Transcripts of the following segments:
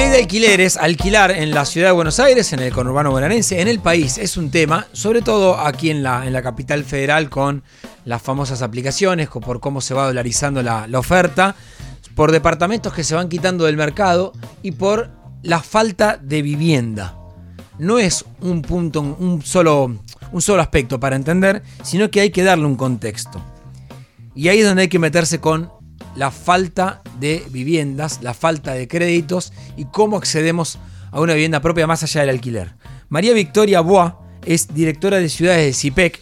Ley de alquileres, alquilar en la ciudad de Buenos Aires, en el conurbano bonaerense, en el país, es un tema, sobre todo aquí en la, en la capital federal con las famosas aplicaciones, por cómo se va dolarizando la, oferta, por departamentos que se van quitando del mercado y por la falta de vivienda. No es un punto, un solo, un solo aspecto para entender, sino que hay que darle un contexto. Y ahí es donde hay que meterse con la falta de viviendas, la falta de créditos y cómo accedemos a una vivienda propia más allá del alquiler. María Victoria Boa es directora de ciudades de CIPEC.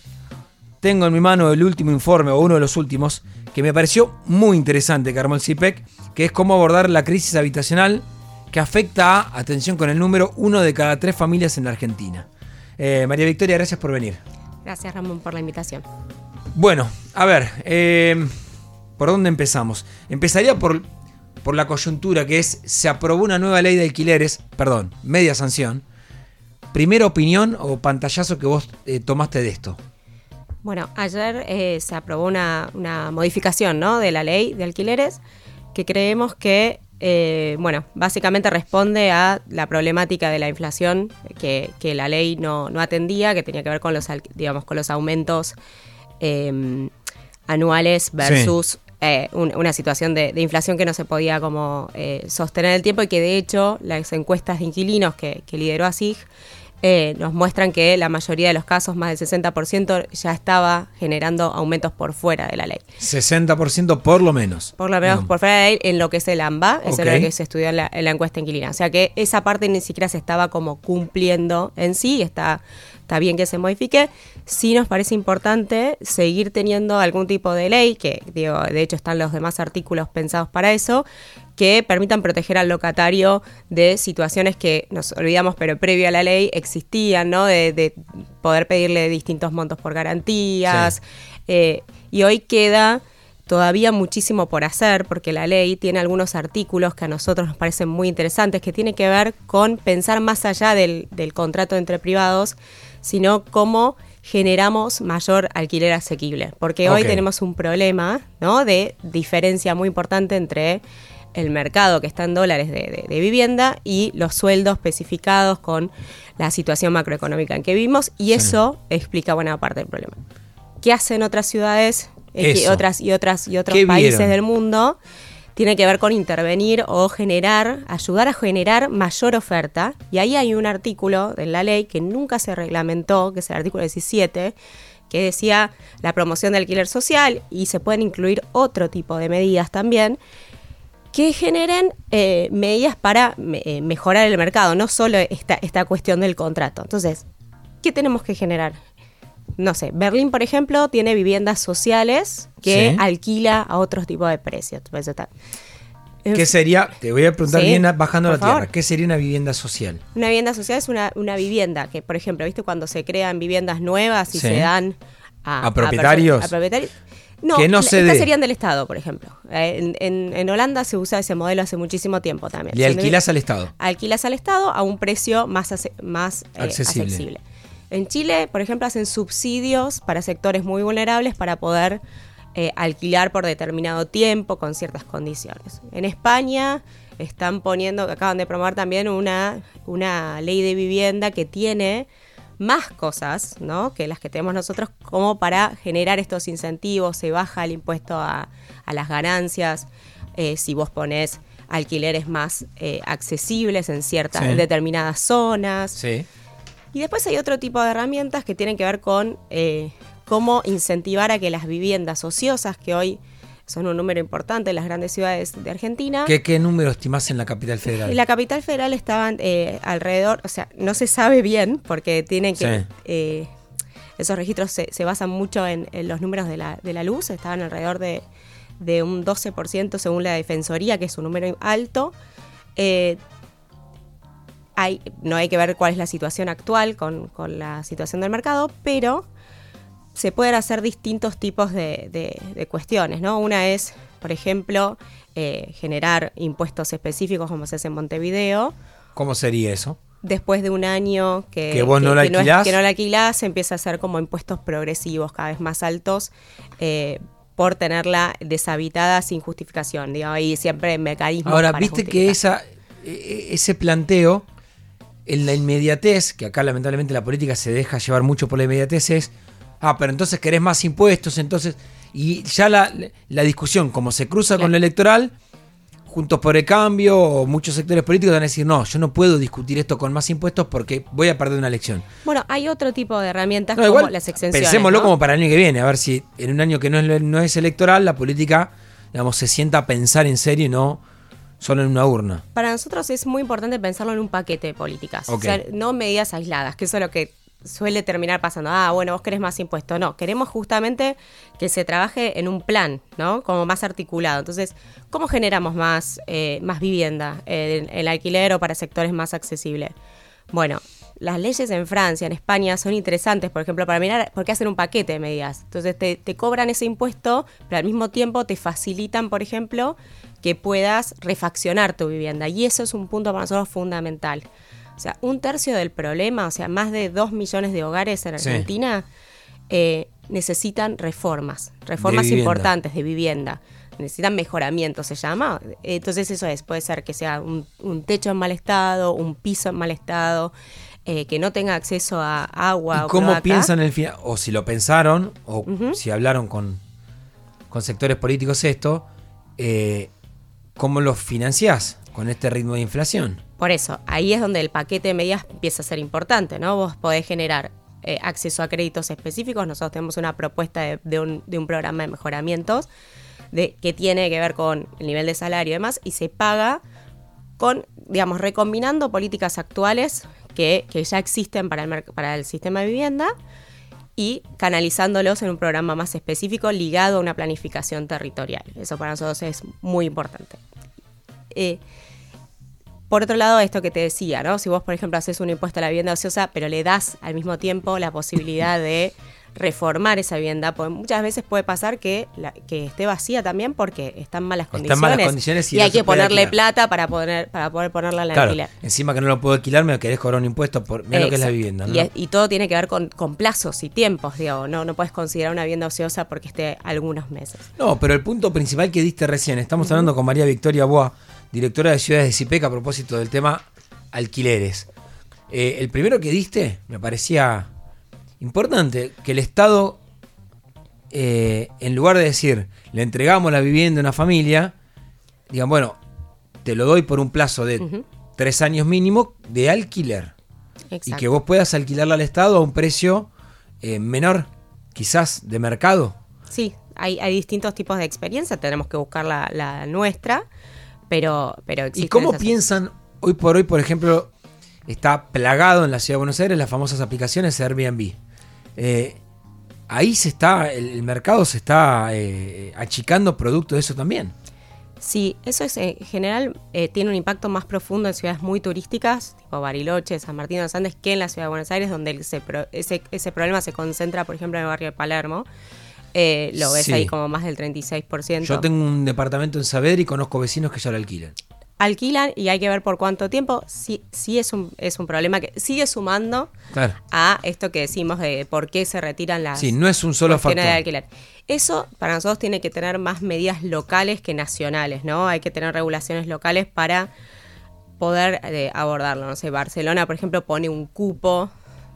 Tengo en mi mano el último informe, o uno de los últimos, que me pareció muy interesante que armó el CIPEC, que es cómo abordar la crisis habitacional que afecta a, atención con el número, uno de cada tres familias en la Argentina. Eh, María Victoria, gracias por venir. Gracias Ramón por la invitación. Bueno, a ver, eh, ¿por dónde empezamos? Empezaría por, por la coyuntura, que es, se aprobó una nueva ley de alquileres, perdón, media sanción. Primera opinión o pantallazo que vos eh, tomaste de esto. Bueno, ayer eh, se aprobó una, modificación ¿no? de la ley de alquileres que creemos que, bueno, básicamente responde a la problemática de la inflación que, la ley no, no, atendía, que tenía que ver con los, digamos, con los aumentos Em, anuales versus eh, una situación de, inflación que no se podía como eh, sostener el tiempo y que de hecho las encuestas de inquilinos que, lideró ASIG eh, nos muestran que la mayoría de los casos, más del 60%, ya estaba generando aumentos por fuera de la ley. 60% por lo menos. Por lo menos por fuera de la ley en lo que es el AMBA, es lo que se estudió en la, en la encuesta inquilina. O sea que esa parte ni siquiera se estaba como cumpliendo en sí, está está bien que se modifique, sí nos parece importante seguir teniendo algún tipo de ley, que digo, de hecho están los demás artículos pensados para eso, que permitan proteger al locatario de situaciones que nos olvidamos, pero previo a la ley existían, ¿no? De, poder pedirle distintos montos por garantías. Eh, y hoy queda todavía muchísimo por hacer porque la ley tiene algunos artículos que a nosotros nos parecen muy interesantes que tiene que ver con pensar más allá del, del contrato entre privados sino cómo generamos mayor alquiler asequible. Porque hoy tenemos un problema ¿no? de diferencia muy importante entre el mercado que está en dólares de, vivienda y los sueldos especificados con la situación macroeconómica en que vivimos y eso explica buena parte del problema. ¿Qué hacen otras ciudades otras, y, otras, y otros países del mundo? tiene que ver con intervenir o generar, ayudar a generar mayor oferta. Y ahí hay un artículo de la ley que nunca se reglamentó, que es el artículo 17, que decía la promoción del alquiler social y se pueden incluir otro tipo de medidas también que generen eh, medidas para eh, mejorar el mercado, no solo esta, esta cuestión del contrato. Entonces, ¿qué tenemos que generar? no sé, Berlín, por ejemplo, tiene viviendas sociales que alquila a otros tipos de precios. ¿Qué sería? Te voy a preguntar bien bajando la tierra. ¿Qué sería una vivienda social? Una vivienda social es una, vivienda que, por ejemplo, ¿viste cuando se crean viviendas nuevas y se dan a, propietarios? A, propietarios. No, que no se estas serían del Estado, por ejemplo. Eh, en, Holanda se usa ese modelo hace muchísimo tiempo también. ¿Le alquilas al Estado? Alquilas al Estado a un precio más, más eh, accesible. En Chile, por ejemplo, hacen subsidios para sectores muy vulnerables para poder eh, alquilar por determinado tiempo con ciertas condiciones. En España están poniendo, acaban de promover también una, una ley de vivienda que tiene más cosas ¿no? que las que tenemos nosotros como para generar estos incentivos, se baja el impuesto a, las ganancias, eh, si vos pones alquileres más eh, accesibles en ciertas, en determinadas zonas. Sí. Y después hay otro tipo de herramientas que tienen que ver con eh, cómo incentivar a que las viviendas ociosas, que hoy son un número importante en las grandes ciudades de Argentina. ¿Qué, número estimás en la capital federal? En la capital federal estaban eh, alrededor, o sea, no se sabe bien porque tienen que... Eh, esos registros se, basan mucho en, los números de la, de la, luz, estaban alrededor de, de, un 12% según la Defensoría, que es un número alto no hay que ver cuál es la situación actual con, la situación del mercado, pero se pueden hacer distintos tipos de, cuestiones, ¿no? Una es, por ejemplo, eh, generar impuestos específicos como se hace en Montevideo. ¿Cómo sería eso? Después de un año que, ¿Que vos no, la alquilás? que no la alquilás, se empieza a hacer como impuestos progresivos cada vez más altos eh, por tenerla deshabitada sin justificación. Digo, ahí siempre mecanismos. Ahora, viste que esa e, ese planteo, en la inmediatez, que acá lamentablemente la política se deja llevar mucho por la inmediatez, es, ah, pero entonces querés más impuestos, entonces... Y ya la, discusión, como se cruza con lo electoral, Juntos por el Cambio o muchos sectores políticos van a decir, no, yo no puedo discutir esto con más impuestos porque voy a perder una elección. Bueno, hay otro tipo de herramientas como las exenciones. Pensémoslo como para el año que viene, a ver si en un año que no es, no es electoral la política, digamos, se sienta a pensar en serio y no solo en una urna. Para nosotros es muy importante pensarlo en un paquete de políticas, o sea, no medidas aisladas, que eso es lo que suele terminar pasando. Ah, bueno, vos querés más impuestos. No, queremos justamente que se trabaje en un plan, ¿no? Como más articulado. Entonces, ¿cómo generamos más, eh, más vivienda en el alquiler o para sectores más accesibles? Bueno, las leyes en Francia, en España, son interesantes, por ejemplo, para mirar por qué hacen un paquete de medidas. Entonces, te cobran ese impuesto, pero al mismo tiempo te facilitan, por ejemplo, que puedas refaccionar tu vivienda. Y eso es un punto para nosotros fundamental. O sea, un tercio del problema, o sea, más de dos millones de hogares en Argentina eh, necesitan reformas, reformas importantes de vivienda. Necesitan mejoramiento, se llama. Entonces eso es, puede ser que sea un, techo en mal estado, un piso en mal estado, eh, que no tenga acceso a agua. ¿Y cómo piensan el final? O si lo pensaron, o si hablaron con, con sectores políticos esto, eh, ¿cómo lo financiás con este ritmo de inflación? Por eso, ahí es donde el paquete de medidas empieza a ser importante, ¿no? Vos podés generar eh, acceso a créditos específicos. Nosotros tenemos una propuesta de, un, programa de mejoramientos que tiene que ver con el nivel de salario y demás, y se paga con, digamos, recombinando políticas actuales que, ya existen para el, para el sistema de vivienda y canalizándolos en un programa más específico ligado a una planificación territorial. Eso para nosotros es muy importante. Eh, por otro lado, esto que te decía, ¿no? Si vos, por ejemplo, haces un impuesto a la vivienda ociosa, pero le das al mismo tiempo la posibilidad de reformar esa vivienda, pues muchas veces puede pasar que, que esté vacía también porque están malas condiciones. Están malas condiciones y, hay que ponerle plata para poder, para poder ponerla en la claro, Encima que no lo puedo alquilar, me querés cobrar un impuesto por menos que es la vivienda. ¿no? Y, todo tiene que ver con, con, plazos y tiempos, digo, no, no puedes considerar una vivienda ociosa porque esté algunos meses. No, pero el punto principal que diste recién, estamos hablando con María Victoria Boa directora de Ciudades de CIPEC, a propósito del tema alquileres. Eh, el primero que diste me parecía importante, que el Estado, eh, en lugar de decir, le entregamos la vivienda a una familia, digan, bueno, te lo doy por un plazo de tres años mínimo de alquiler. Y que vos puedas alquilarla al Estado a un precio eh, menor, quizás de mercado. Sí, hay, distintos tipos de experiencia, tenemos que buscar la nuestra pero, pero ¿Y cómo piensan hoy por hoy, por ejemplo, está plagado en la ciudad de Buenos Aires las famosas aplicaciones Airbnb? Eh, ahí se está, el, mercado se está eh, achicando producto de eso también. Sí, eso es en general eh, tiene un impacto más profundo en ciudades muy turísticas, tipo Bariloche, San Martín de los Andes, que en la ciudad de Buenos Aires, donde ese, ese, problema se concentra, por ejemplo, en el barrio de Palermo. Eh, lo ves ahí como más del 36%. Yo tengo un departamento en Saavedra y conozco vecinos que ya lo alquilan. Alquilan y hay que ver por cuánto tiempo. Sí, sí es un, es un problema que sigue sumando a esto que decimos de por qué se retiran las. Sí, no es un solo factor. De alquiler. Eso para nosotros tiene que tener más medidas locales que nacionales, ¿no? Hay que tener regulaciones locales para poder eh, abordarlo. No sé, Barcelona, por ejemplo, pone un cupo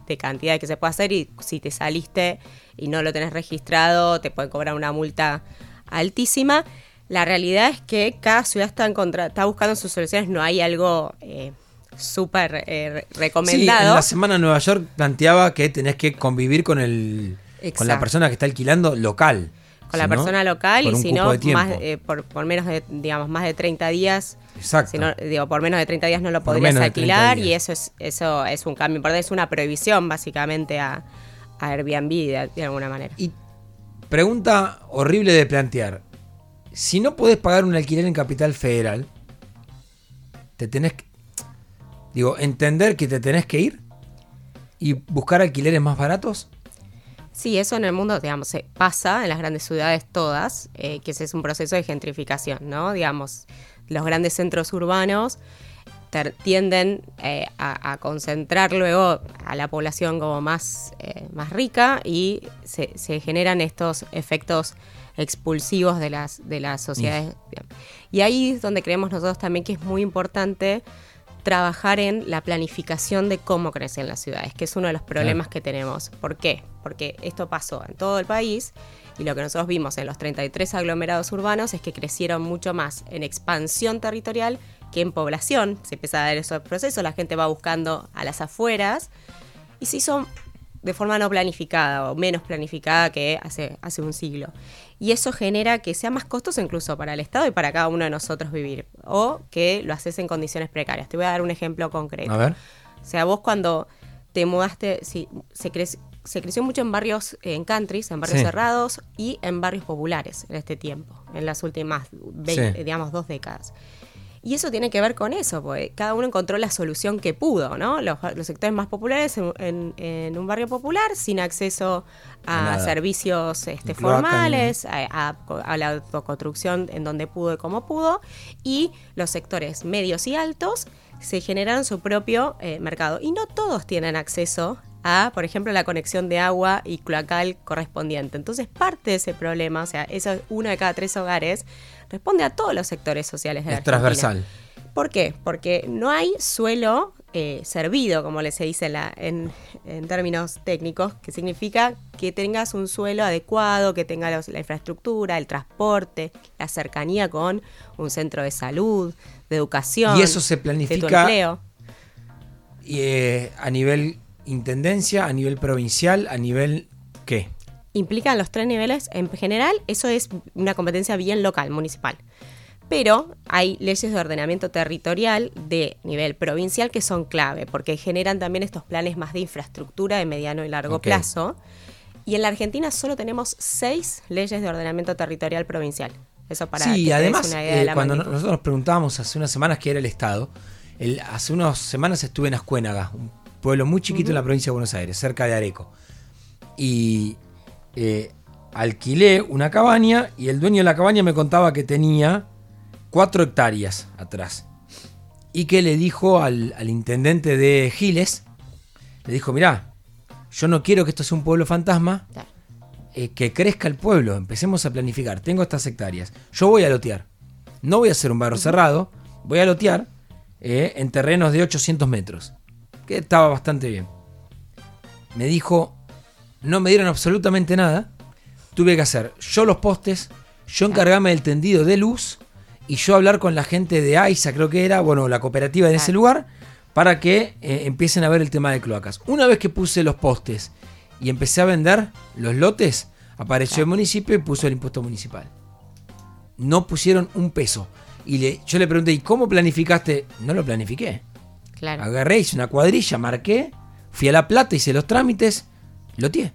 de cantidad que se puede hacer y si te saliste y no lo tenés registrado, te pueden cobrar una multa altísima. La realidad es que cada ciudad está, está buscando sus soluciones, no hay algo eh, súper eh, recomendado. Sí, en la semana Nueva York planteaba que tenés que convivir con, el, con la persona que está alquilando local. Con la persona local y si no, más, eh, por, por, menos de, digamos, más de 30 días Exacto. digo, por menos de 30 días no lo podrías alquilar y eso es, eso es un cambio importante, es una prohibición básicamente a, Airbnb de, alguna manera. Y pregunta horrible de plantear. Si no podés pagar un alquiler en Capital Federal, te tenés que, digo, entender que te tenés que ir y buscar alquileres más baratos. Sí, eso en el mundo, digamos, se pasa en las grandes ciudades todas, eh, que ese es un proceso de gentrificación, ¿no? Digamos, los grandes centros urbanos tienden eh, a, concentrar luego a la población como más, eh, más rica y se, generan estos efectos expulsivos de las, de las sociedades. Y ahí es donde creemos nosotros también que es muy importante trabajar en la planificación de cómo crecen las ciudades, que es uno de los problemas que tenemos. ¿Por qué? Porque esto pasó en todo el país y lo que nosotros vimos en los 33 aglomerados urbanos es que crecieron mucho más en expansión territorial que en población. Se empieza a dar esos procesos, la gente va buscando a las afueras y se hizo de forma no planificada o menos planificada que hace, hace un siglo. Y eso genera que sea más costoso incluso para el Estado y para cada uno de nosotros vivir. O que lo haces en condiciones precarias. Te voy a dar un ejemplo concreto. A ver. O sea, vos cuando te mudaste, si, se, se creció mucho en barrios, en countries, en barrios cerrados y en barrios populares en este tiempo, en las últimas, digamos, dos décadas. Y eso tiene que ver con eso, porque cada uno encontró la solución que pudo, ¿no? Los, sectores más populares en, un barrio popular, sin acceso a, servicios este, formales, a, la autoconstrucción en donde pudo y como pudo, y los sectores medios y altos se generaron su propio eh, mercado. Y no todos tienen acceso a, por ejemplo, la conexión de agua y cloacal correspondiente. Entonces, parte de ese problema, o sea, eso uno de cada tres hogares, responde a todos los sectores sociales de la es transversal. ¿Por qué? Porque no hay suelo eh, servido, como se dice en, términos técnicos, que significa que tengas un suelo adecuado, que tenga la infraestructura, el transporte, la cercanía con un centro de salud, de educación. Y eso se planifica. empleo. Y, eh, a nivel intendencia, a nivel provincial, a nivel qué? Implican los tres niveles. En general, eso es una competencia bien local, municipal. Pero hay leyes de ordenamiento territorial de nivel provincial que son clave, porque generan también estos planes más de infraestructura de mediano y largo plazo. Y en la Argentina solo tenemos seis leyes de ordenamiento territorial provincial. Eso para sí, además, eh, cuando nosotros nos preguntábamos hace unas semanas qué era el Estado, hace unas semanas estuve en Ascuénaga, un pueblo muy chiquito en la provincia de Buenos Aires, cerca de Areco. Y eh, alquilé una cabaña y el dueño de la cabaña me contaba que tenía cuatro hectáreas atrás. Y que le dijo al, intendente de Giles, le dijo, mirá, yo no quiero que esto sea un pueblo fantasma, eh, que crezca el pueblo, empecemos a planificar, tengo estas hectáreas, yo voy a lotear, no voy a hacer un barro cerrado, voy a lotear eh, en terrenos de 800 metros que estaba bastante bien. Me dijo, no me dieron absolutamente nada, tuve que hacer yo los postes, yo encargarme del tendido de luz y yo hablar con la gente de AISA, creo que era, bueno, la cooperativa en ese lugar, para que eh, empiecen a ver el tema de cloacas. Una vez que puse los postes y empecé a vender los lotes, apareció el municipio y puso el impuesto municipal. No pusieron un peso. Y le, yo le pregunté, ¿y cómo planificaste? No lo planifiqué. Agarré, hice una cuadrilla, marqué, fui a La Plata, hice los trámites, lo tiene.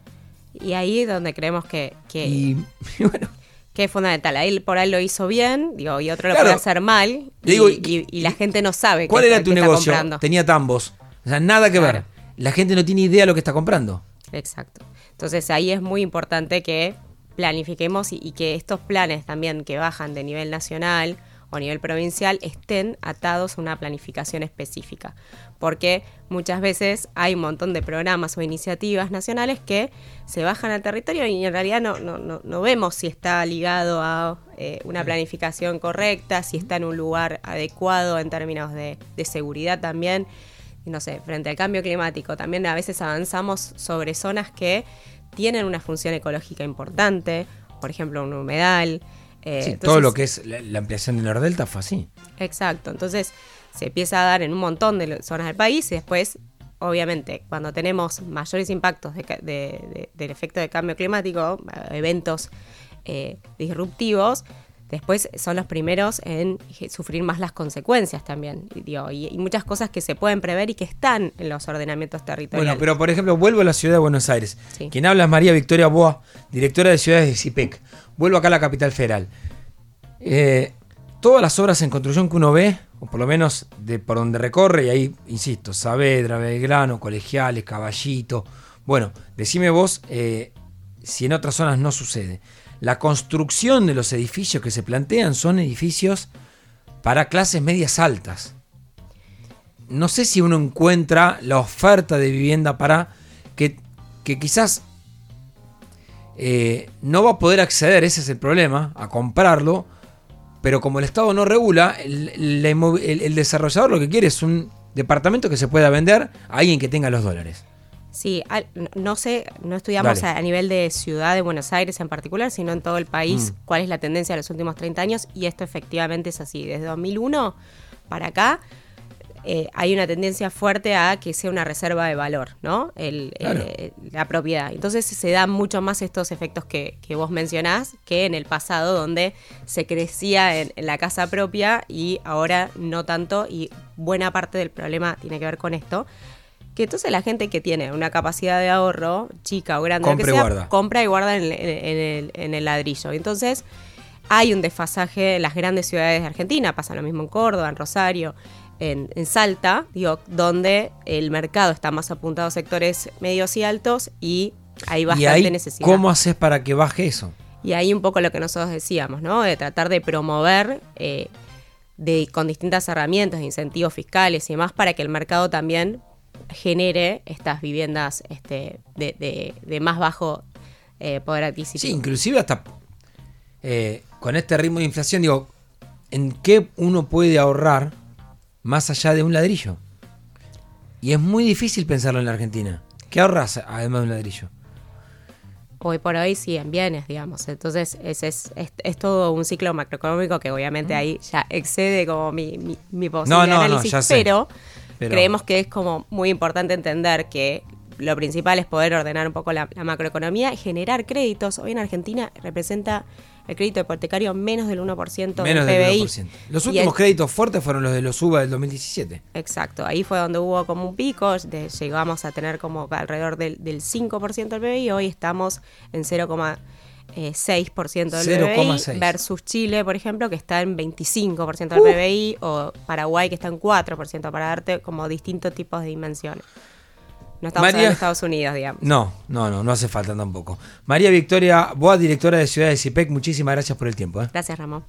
Y ahí es donde creemos que, que, que es fundamental. Ahí por ahí lo hizo bien, digo, y otro lo puede hacer mal, y, la gente no sabe ¿Cuál era tu negocio? Tenía tambos. O sea, nada que ver. La gente no tiene idea de lo que está comprando. Exacto. Entonces ahí es muy importante que planifiquemos y que estos planes también que bajan de nivel nacional o a nivel provincial estén atados a una planificación específica. Porque muchas veces hay un montón de programas o iniciativas nacionales que se bajan al territorio y en realidad no, no, no, vemos si está ligado a eh, una planificación correcta, si está en un lugar adecuado en términos de, de seguridad también. no sé, frente al cambio climático, también a veces avanzamos sobre zonas que tienen una función ecológica importante, por ejemplo, un humedal, eh, todo lo que es la, ampliación del Nordelta fue así. Exacto, entonces se empieza a dar en un montón de zonas del país y después, obviamente, cuando tenemos mayores impactos del efecto de cambio climático, eventos eh, disruptivos, después son los primeros en sufrir más las consecuencias también. Y, muchas cosas que se pueden prever y que están en los ordenamientos territoriales. Bueno, pero por ejemplo, vuelvo a la ciudad de Buenos Aires. Quien habla es María Victoria Boa, directora de ciudades de CIPEC. Vuelvo acá a la capital federal. Eh, todas las obras en construcción que uno ve, o por lo menos de por donde recorre, y ahí, insisto, Saavedra, Belgrano, Colegiales, Caballito. Bueno, decime vos eh, si en otras zonas no sucede. La construcción de los edificios que se plantean son edificios para clases medias altas. no sé si uno encuentra la oferta de vivienda para que, que quizás eh, no va a poder acceder, ese es el problema, a comprarlo, pero como el Estado no regula, el, desarrollador lo que quiere es un departamento que se pueda vender a alguien que tenga los dólares. Sí, no sé, no estudiamos a, nivel de ciudad de Buenos Aires en particular, sino en todo el país, mm. cuál es la tendencia de los últimos 30 años, y esto efectivamente es así. Desde 2001 para acá, eh, hay una tendencia fuerte a que sea una reserva de valor, ¿no? Eh, la propiedad. Entonces se dan mucho más estos efectos que, vos mencionás que en el pasado, donde se crecía en, la casa propia y ahora no tanto. Y buena parte del problema tiene que ver con esto. Que entonces la gente que tiene una capacidad de ahorro, chica o grande, compra, y, guarda. compra y guarda en, el, en el ladrillo. Entonces hay un desfasaje en las grandes ciudades de Argentina, pasa lo mismo en Córdoba, en Rosario en, Salta, digo, donde el mercado está más apuntado a sectores medios y altos y hay bastante necesidad. ¿Cómo haces para que baje eso? Y ahí un poco lo que nosotros decíamos, ¿no? De tratar de promover eh, de, con distintas herramientas, incentivos fiscales y demás, para que el mercado también genere estas viviendas este, de, más bajo eh, poder adquisitivo. Sí, inclusive hasta eh, con este ritmo de inflación, digo, ¿en qué uno puede ahorrar? más allá de un ladrillo. Y es muy difícil pensarlo en la Argentina. ¿Qué ahorras además de un ladrillo? Hoy por hoy sí, en bienes, digamos. Entonces es, es, es, todo un ciclo macroeconómico que obviamente mm. ahí ya excede como mi, mi, mi posibilidad de análisis, pero, creemos que es como muy importante entender que lo principal es poder ordenar un poco la, la macroeconomía y generar créditos. Hoy en Argentina representa el crédito hipotecario menos del 1% menos del PBI. 1%. Los últimos créditos fuertes fueron los de los UBA del 2017. Exacto, ahí fue donde hubo como un pico, llegamos a tener como alrededor del, 5% del PBI, hoy estamos en 0,6% del PBI versus Chile, por ejemplo, que está en 25% del PBI, o Paraguay, que está en 4%, para darte como distintos tipos de dimensiones. No estamos en Estados Unidos, digamos. No, no, no, no hace falta tampoco. María Victoria Boa, directora de Ciudades IPEC, muchísimas gracias por el tiempo. ¿eh? Gracias, Ramón.